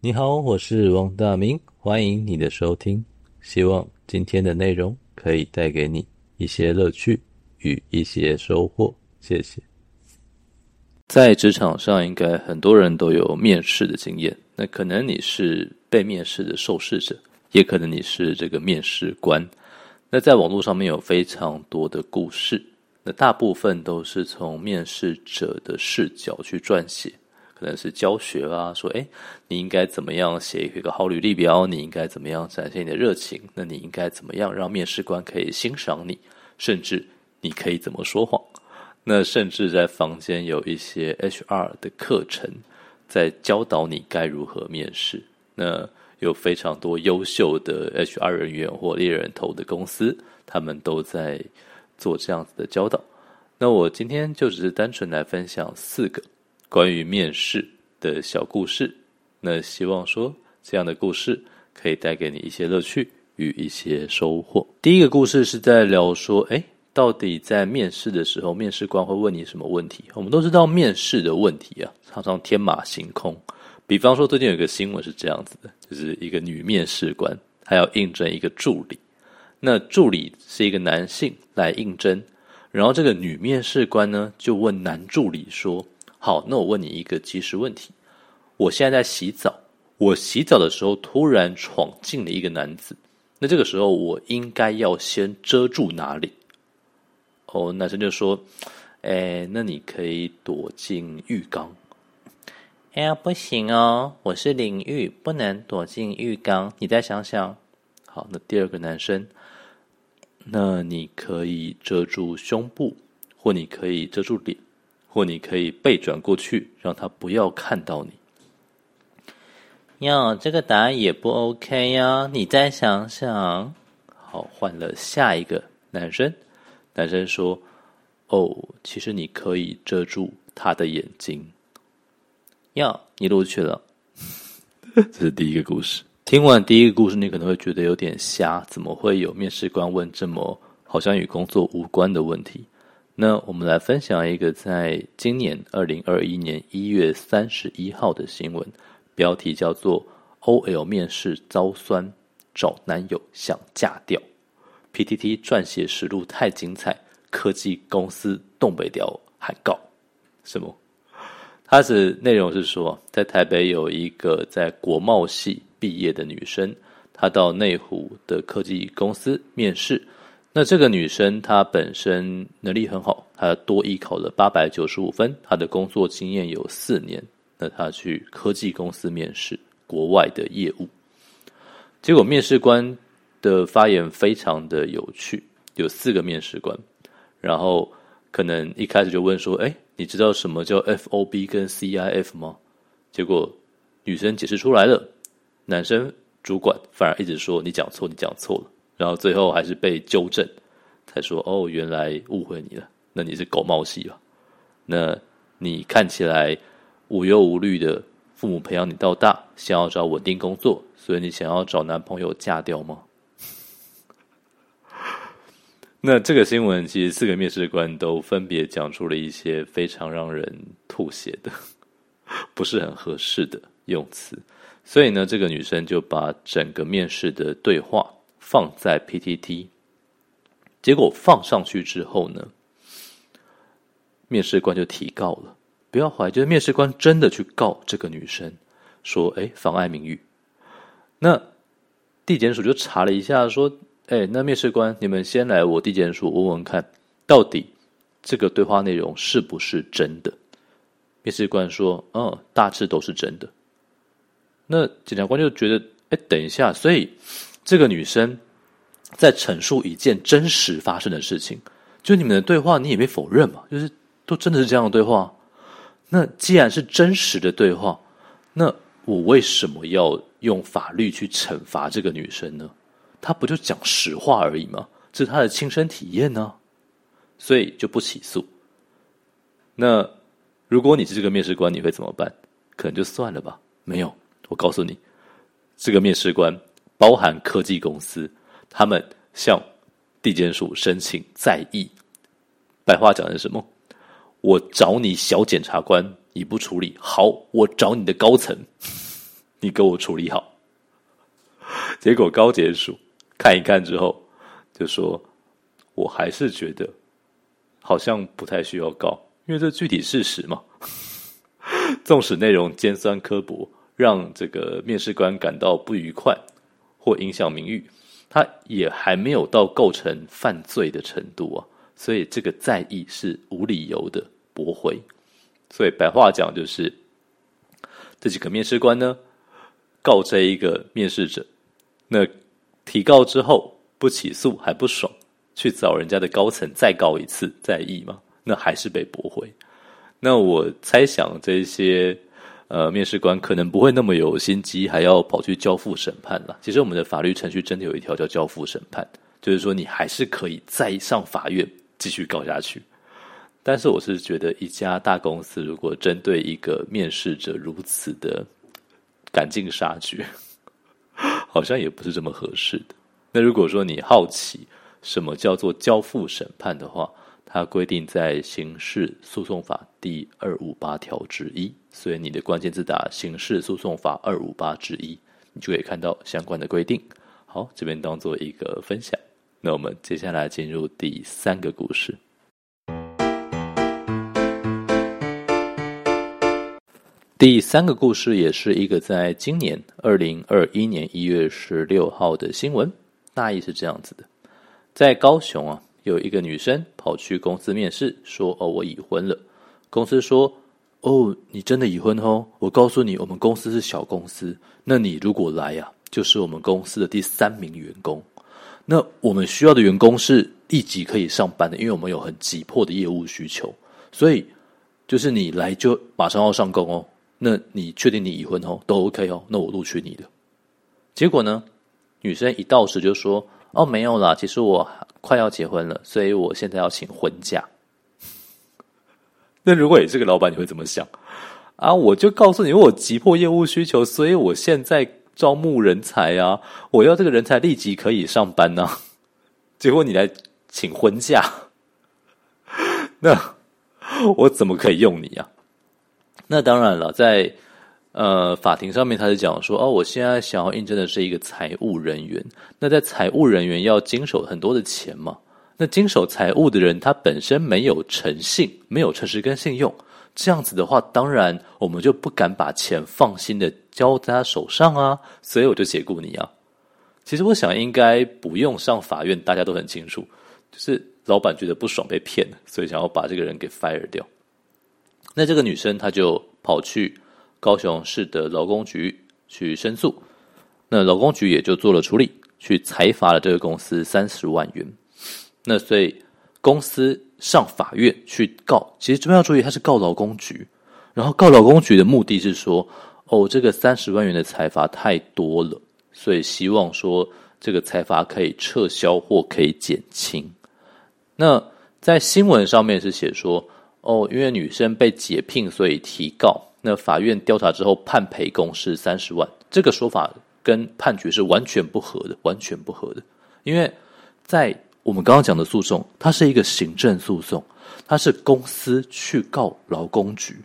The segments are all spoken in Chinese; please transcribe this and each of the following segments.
你好，我是王大明，欢迎你的收听。希望今天的内容可以带给你一些乐趣与一些收获。谢谢。在职场上，应该很多人都有面试的经验。那可能你是被面试的受试者，也可能你是这个面试官。那在网络上面有非常多的故事，那大部分都是从面试者的视角去撰写。可能是教学啊，说，诶，你应该怎么样写一个好履历表？你应该怎么样展现你的热情？那你应该怎么样让面试官可以欣赏你？甚至你可以怎么说谎？那甚至在房间有一些 HR 的课程，在教导你该如何面试。那有非常多优秀的 HR 人员或猎人头的公司，他们都在做这样子的教导。那我今天就只是单纯来分享四个。关于面试的小故事，那希望说这样的故事可以带给你一些乐趣与一些收获。第一个故事是在聊说，哎，到底在面试的时候，面试官会问你什么问题？我们都知道面试的问题啊，常常天马行空。比方说，最近有一个新闻是这样子的，就是一个女面试官，她要应征一个助理，那助理是一个男性来应征，然后这个女面试官呢就问男助理说。好，那我问你一个即时问题：我现在在洗澡，我洗澡的时候突然闯进了一个男子，那这个时候我应该要先遮住哪里？哦，男生就说：“哎，那你可以躲进浴缸。”哎呀，不行哦，我是淋浴，不能躲进浴缸。你再想想。好，那第二个男生，那你可以遮住胸部，或你可以遮住脸。或你可以背转过去，让他不要看到你。哟，这个答案也不 OK 呀！你再想想。好，换了下一个男生。男生说：“哦，其实你可以遮住他的眼睛。”哟，你录取了。这是第一个故事。听完第一个故事，你可能会觉得有点瞎，怎么会有面试官问这么好像与工作无关的问题？那我们来分享一个在今年二零二一年一月三十一号的新闻，标题叫做 “OL 面试遭酸，找男友想嫁掉 ”，PTT 撰写实录太精彩，科技公司东北调喊告。什么？它的内容是说，在台北有一个在国贸系毕业的女生，她到内湖的科技公司面试。那这个女生她本身能力很好，她多艺考了八百九十五分，她的工作经验有四年。那她去科技公司面试国外的业务，结果面试官的发言非常的有趣，有四个面试官，然后可能一开始就问说：“哎，你知道什么叫 FOB 跟 CIF 吗？”结果女生解释出来了，男生主管反而一直说：“你讲错，你讲错了。”然后最后还是被纠正，才说哦，原来误会你了。那你是狗贸系吧？那你看起来无忧无虑的，父母培养你到大，想要找稳定工作，所以你想要找男朋友嫁掉吗？那这个新闻其实四个面试官都分别讲出了一些非常让人吐血的，不是很合适的用词。所以呢，这个女生就把整个面试的对话。放在 PTT，结果放上去之后呢，面试官就提告了。不要怀疑，就是面试官真的去告这个女生，说：“哎，妨碍名誉。”那地检署就查了一下，说：“哎，那面试官，你们先来我地检署问问看，到底这个对话内容是不是真的？”面试官说：“嗯，大致都是真的。”那检察官就觉得：“哎，等一下，所以。”这个女生在陈述一件真实发生的事情，就你们的对话，你也没否认嘛，就是都真的是这样的对话。那既然是真实的对话，那我为什么要用法律去惩罚这个女生呢？他不就讲实话而已吗？这是他的亲身体验呢，所以就不起诉。那如果你是这个面试官，你会怎么办？可能就算了吧。没有，我告诉你，这个面试官。包含科技公司，他们向地检署申请再议，白话讲的是什么？我找你小检察官，你不处理好，我找你的高层，你给我处理好。结果高检署看一看之后，就说：“我还是觉得好像不太需要告，因为这具体事实嘛。纵使内容尖酸刻薄，让这个面试官感到不愉快或影响名誉，他也还没有到构成犯罪的程度啊。所以这个在意是无理由的驳回。所以白话讲就是，这几个面试官呢，告这一个面试者。”那提告之后不起诉还不爽，去找人家的高层再告一次再议嘛？那还是被驳回。那我猜想这些呃面试官可能不会那么有心机，还要跑去交付审判了。其实我们的法律程序真的有一条叫交付审判，就是说你还是可以再上法院继续告下去。但是我是觉得一家大公司如果针对一个面试者如此的赶尽杀绝。好像也不是这么合适的。那如果说你好奇什么叫做交付审判的话，它规定在刑事诉讼法第二五八条之一，所以你的关键字打刑事诉讼法二五八之一，你就可以看到相关的规定。好，这边当做一个分享。那我们接下来进入第三个故事。第三个故事也是一个在今年二零二一年一月十六号的新闻，大意是这样子的：在高雄啊，有一个女生跑去公司面试，说：“哦，我已婚了。”公司说：“哦，你真的已婚哦？我告诉你，我们公司是小公司，那你如果来呀，就是我们公司的第三名员工。那我们需要的员工是立即可以上班的，因为我们有很急迫的业务需求，所以就是你来就马上要上工哦。”那你确定你已婚哦？都 OK 哦，那我录取你的。结果呢，女生一到时就说：“哦，没有啦，其实我快要结婚了，所以我现在要请婚假。”那如果你是个老板，你会怎么想？啊，我就告诉你，我急迫业务需求，所以我现在招募人才啊，我要这个人才立即可以上班呢。结果你来请婚假，那我怎么可以用你啊？那当然了，在呃法庭上面，他是讲说哦，我现在想要应征的是一个财务人员。那在财务人员要经手很多的钱嘛？那经手财务的人，他本身没有诚信，没有诚实跟信用，这样子的话，当然我们就不敢把钱放心的交在他手上啊。所以我就解雇你啊。其实我想应该不用上法院，大家都很清楚，就是老板觉得不爽被骗了，所以想要把这个人给 fire 掉。那这个女生她就跑去高雄市的劳工局去申诉，那劳工局也就做了处理，去裁罚了这个公司三十万元。那所以公司上法院去告，其实这边要注意，他是告劳工局，然后告劳工局的目的是说，哦，这个三十万元的裁罚太多了，所以希望说这个裁罚可以撤销或可以减轻。那在新闻上面是写说。哦，因为女生被解聘，所以提告。那法院调查之后判赔公司三十万，这个说法跟判决是完全不合的，完全不合的。因为在我们刚刚讲的诉讼，它是一个行政诉讼，它是公司去告劳工局，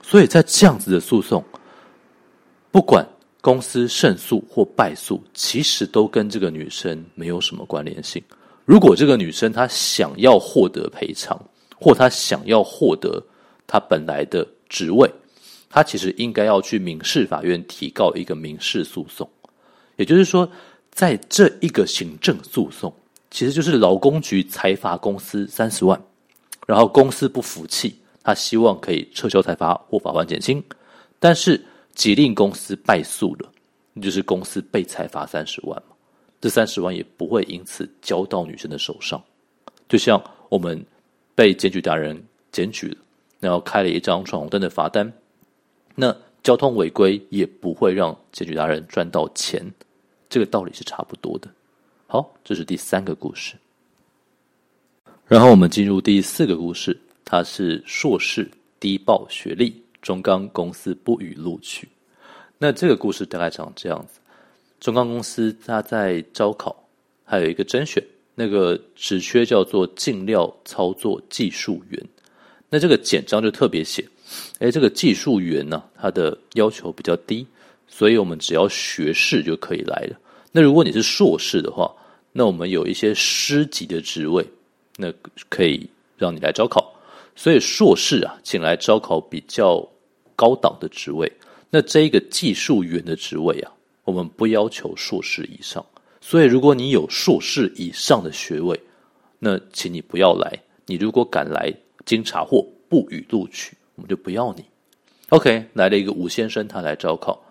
所以在这样子的诉讼，不管公司胜诉或败诉，其实都跟这个女生没有什么关联性。如果这个女生她想要获得赔偿，或他想要获得他本来的职位，他其实应该要去民事法院提告一个民事诉讼。也就是说，在这一个行政诉讼，其实就是劳工局裁罚公司三十万，然后公司不服气，他希望可以撤销裁罚或罚锾减轻，但是即令公司败诉了，那就是公司被裁罚三十万嘛，这三十万也不会因此交到女生的手上，就像我们。被检举达人检举了，然后开了一张闯红灯的罚单，那交通违规也不会让检举达人赚到钱，这个道理是差不多的。好，这是第三个故事，然后我们进入第四个故事，他是硕士低报学历，中钢公司不予录取。那这个故事大概长这样子：中钢公司他在招考，还有一个甄选。那个职缺叫做进料操作技术员。那这个简章就特别写，哎，这个技术员呢、啊，他的要求比较低，所以我们只要学士就可以来了。那如果你是硕士的话，那我们有一些师级的职位，那可以让你来招考。所以硕士啊，请来招考比较高档的职位。那这一个技术员的职位啊，我们不要求硕士以上。所以如果你有硕士以上的学位，那请你不要来。你如果敢来经查获不予录取，我们就不要你。OK，来了一个吴先生，他来招考。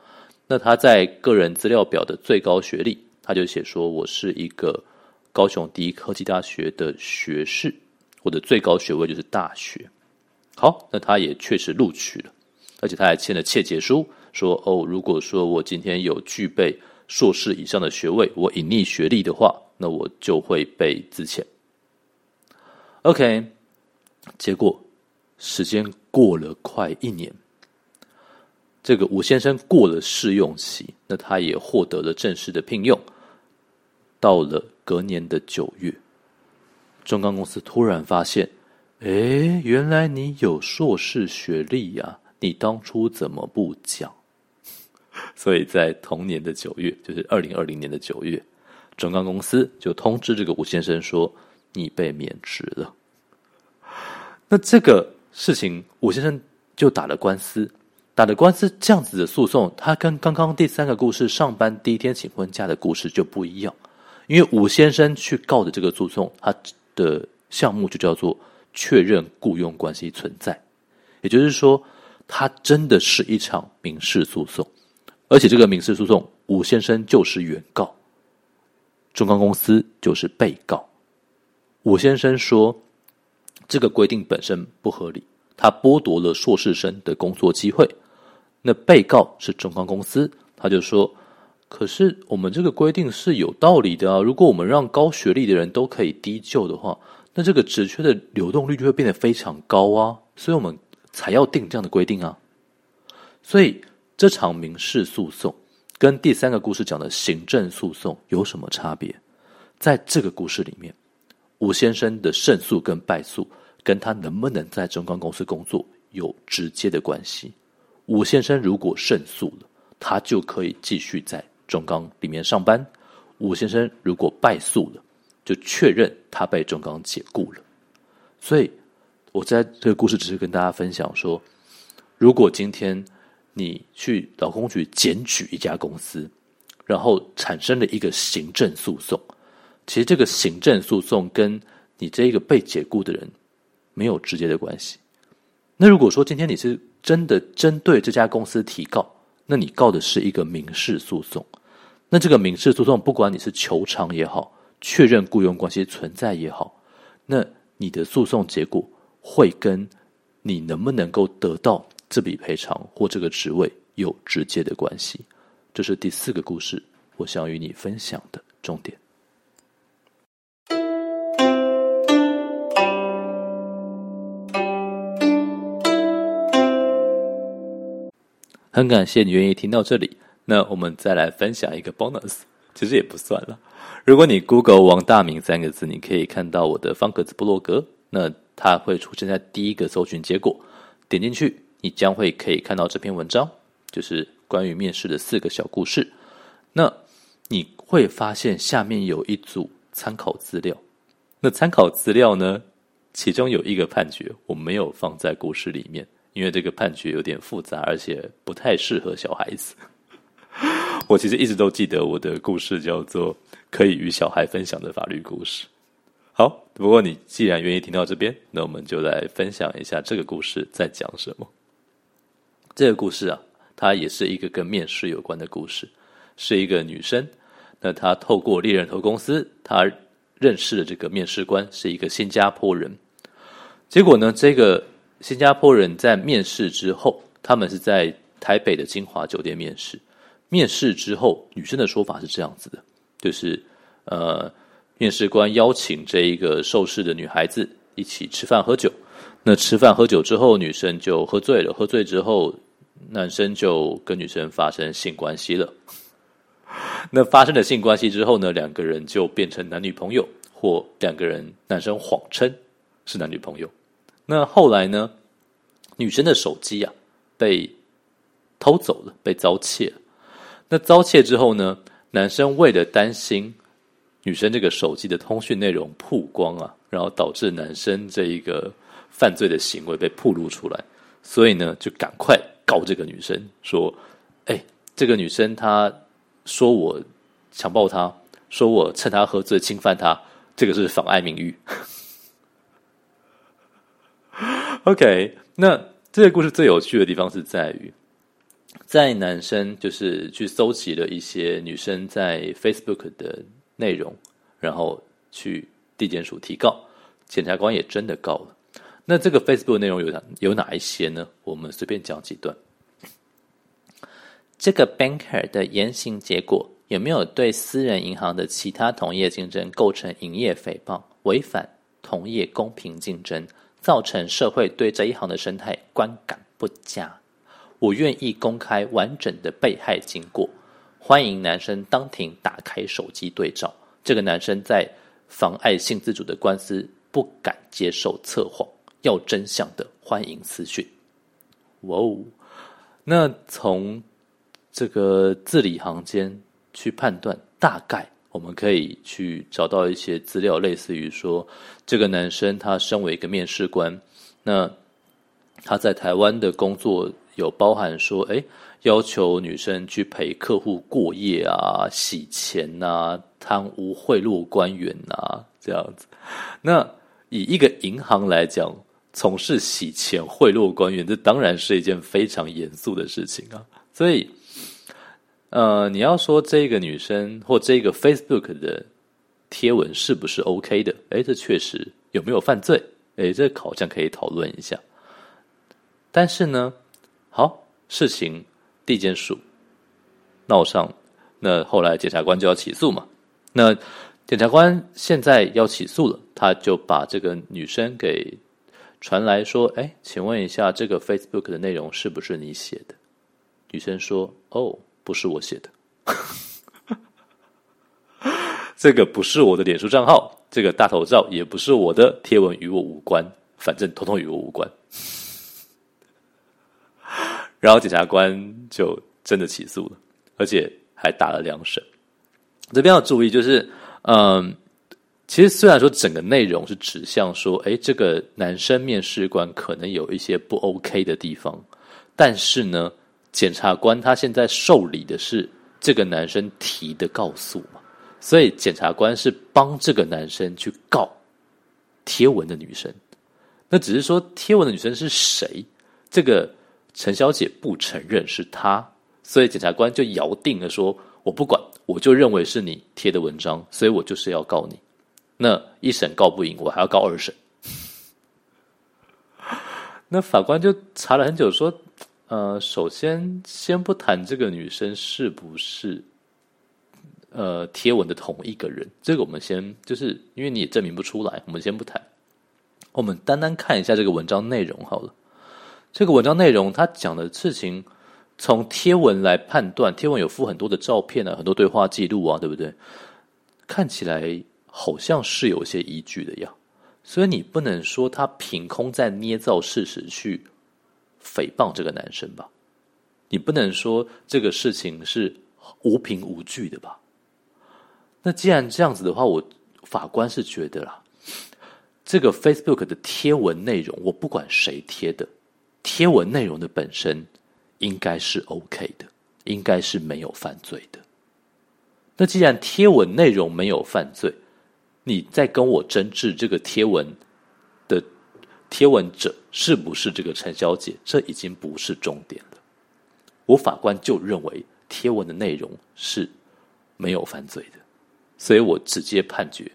那他在个人资料表的最高学历，他就写说：“我是一个高雄第一科技大学的学士，我的最高学位就是大学。”好，那他也确实录取了，而且他还签了切结书，说：“哦，如果说我今天有具备硕士以上的学位，我隐匿学历的话，那我就会被资遣。” OK，结果时间过了快一年。这个吴先生过了试用期，那他也获得了正式的聘用。到了隔年的九月，中钢公司突然发现，哎，原来你有硕士学历呀！你当初怎么不讲？所以在同年的九月，就是二零二零年的九月，中钢公司就通知这个吴先生说，你被免职了。那这个事情，吴先生就打了官司。打的官司这样子的诉讼，他跟刚刚第三个故事上班第一天请婚假的故事就不一样，因为吴先生去告的这个诉讼，他的项目就叫做确认雇佣关系存在，也就是说，它真的是一场民事诉讼，而且这个民事诉讼，吴先生就是原告，中钢公司就是被告。吴先生说，这个规定本身不合理，他剥夺了硕士生的工作机会。那被告是中钢公司，他就说：“可是我们这个规定是有道理的啊！如果我们让高学历的人都可以低就的话，那这个职缺的流动率就会变得非常高啊！所以我们才要定这样的规定啊！所以这场民事诉讼跟第三个故事讲的行政诉讼有什么差别？在这个故事里面，吴先生的胜诉跟败诉跟他能不能在中钢公司工作有直接的关系。”吴先生如果胜诉了，他就可以继续在中钢里面上班；吴先生如果败诉了，就确认他被中钢解雇了。所以，我在这个故事只是跟大家分享说，如果今天你去劳工局检举一家公司，然后产生了一个行政诉讼，其实这个行政诉讼跟你这个被解雇的人没有直接的关系。那如果说今天你是真的针对这家公司提告，那你告的是一个民事诉讼。那这个民事诉讼，不管你是求偿也好，确认雇佣关系存在也好，那你的诉讼结果会跟你能不能够得到这笔赔偿或这个职位有直接的关系。这是第四个故事，我想与你分享的重点。很感谢你愿意听到这里，那我们再来分享一个 bonus，其实也不算了。如果你 Google 王大明三个字，你可以看到我的方格子部落格，那它会出现在第一个搜寻结果。点进去，你将会可以看到这篇文章，就是关于面试的四个小故事。那你会发现下面有一组参考资料，那参考资料呢，其中有一个判决我没有放在故事里面。因为这个判决有点复杂，而且不太适合小孩子。我其实一直都记得我的故事叫做“可以与小孩分享的法律故事”。好，不过你既然愿意听到这边，那我们就来分享一下这个故事在讲什么。这个故事啊，它也是一个跟面试有关的故事，是一个女生。那她透过猎人头公司，她认识了这个面试官是一个新加坡人。结果呢，这个。新加坡人在面试之后，他们是在台北的金华酒店面试。面试之后，女生的说法是这样子的，就是呃，面试官邀请这一个受试的女孩子一起吃饭喝酒。那吃饭喝酒之后，女生就喝醉了。喝醉之后，男生就跟女生发生性关系了。那发生了性关系之后呢，两个人就变成男女朋友，或两个人男生谎称是男女朋友。那后来呢，女生的手机啊被偷走了，被遭窃。那遭窃之后呢，男生为了担心女生这个手机的通讯内容曝光啊，然后导致男生这一个犯罪的行为被暴露出来，所以呢，就赶快告这个女生说：“哎，这个女生她说我强暴她，说我趁她喝醉侵犯她，这个是妨碍名誉。”OK，那这个故事最有趣的地方是在于。在男生就是去搜集了一些女生在 Facebook 的内容，然后去地检署提告，检察官也真的告了。那这个 Facebook 内容有哪有哪一些呢？我们随便讲几段。这个 banker 的言行结果有没有对私人银行的其他同业竞争构成营业诽谤，违反同业公平竞争，造成社会对这一行的生态观感不佳？我愿意公开完整的被害经过，欢迎男生当庭打开手机对照。这个男生在妨碍性自主的官司不敢接受测谎，要真相的欢迎私讯。哇哦！那从这个字里行间去判断，大概我们可以去找到一些资料，类似于说，这个男生他身为一个面试官，那他在台湾的工作。有包含说，哎，要求女生去陪客户过夜啊，洗钱啊，贪污贿赂官员啊，这样子。那以一个银行来讲，从事洗钱贿赂官员，这当然是一件非常严肃的事情啊。所以，呃，你要说这个女生或这个 Facebook 的贴文是不是 OK 的？哎，这确实有没有犯罪？哎，这好像可以讨论一下。但是呢，好，事情地检署闹上，那后来检察官就要起诉嘛。那检察官现在要起诉了，他就把这个女生给传来说：“哎，请问一下，这个 Facebook 的内容是不是你写的？”女生说：“哦，不是我写的，这个不是我的脸书账号，这个大头照也不是我的，贴文与我无关，反正统统与我无关。”然后检察官就真的起诉了，而且还打了两审。这边要注意，就是嗯，其实虽然说整个内容是指向说，哎，这个男生面试官可能有一些不 OK 的地方，但是呢，检察官他现在受理的是这个男生提的告诉嘛，所以检察官是帮这个男生去告贴文的女生。那只是说贴文的女生是谁？这个。陈小姐不承认是她，所以检察官就咬定了说：“我不管，我就认为是你贴的文章，所以我就是要告你。那一审告不赢，我还要告二审。”那法官就查了很久，说：“呃，首先先不谈这个女生是不是呃贴文的同一个人，这个我们先就是因为你也证明不出来，我们先不谈。我们单单看一下这个文章内容好了。”这个文章内容，他讲的事情，从贴文来判断，贴文有附很多的照片啊，很多对话记录啊，对不对？看起来好像是有些依据的呀，所以你不能说他凭空在捏造事实去诽谤这个男生吧？你不能说这个事情是无凭无据的吧？那既然这样子的话，我法官是觉得啦，这个 Facebook 的贴文内容，我不管谁贴的。贴文内容的本身应该是 OK 的，应该是没有犯罪的。那既然贴文内容没有犯罪，你在跟我争执这个贴文的贴文者是不是这个陈小姐，这已经不是重点了。我法官就认为贴文的内容是没有犯罪的，所以我直接判决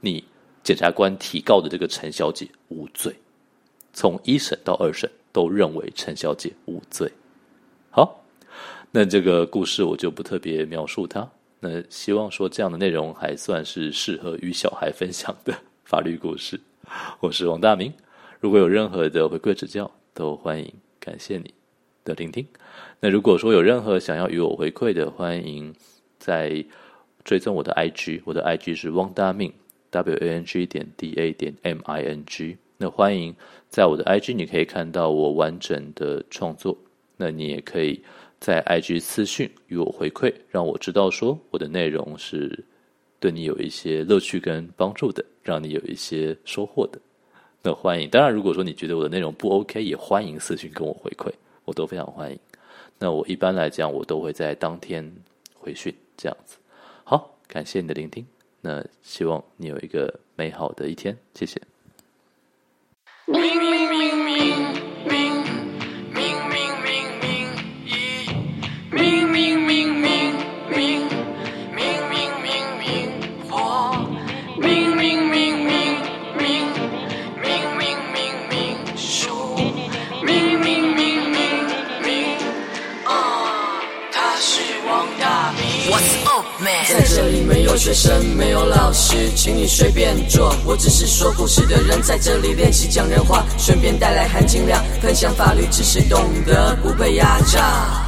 你检察官提告的这个陈小姐无罪。从一审到二审都认为陈小姐无罪。好，那这个故事我就不特别描述它。那希望说这样的内容还算是适合与小孩分享的法律故事。我是王大明，如果有任何的回馈指教，都欢迎。感谢你的聆听。那如果说有任何想要与我回馈的，欢迎在追踪我的 IG，我的 IG 是汪大明。w a n g 点 d a 点 m i n g。那欢迎在我的 IG，你可以看到我完整的创作。那你也可以在 IG 私讯与我回馈，让我知道说我的内容是对你有一些乐趣跟帮助的，让你有一些收获的。那欢迎，当然如果说你觉得我的内容不 OK，也欢迎私信跟我回馈，我都非常欢迎。那我一般来讲，我都会在当天回讯这样子。好，感谢你的聆听。那希望你有一个美好的一天，谢谢。明明明明明明明，明明明，明明明，明明明，明，明，明，明，明，明，明。啊，他是王大明在这里没有学生，没有老师，请你随便坐。我只是说故事的人，在这里练习讲人话，顺便带来含金量，分享法律知识，懂得不被压榨。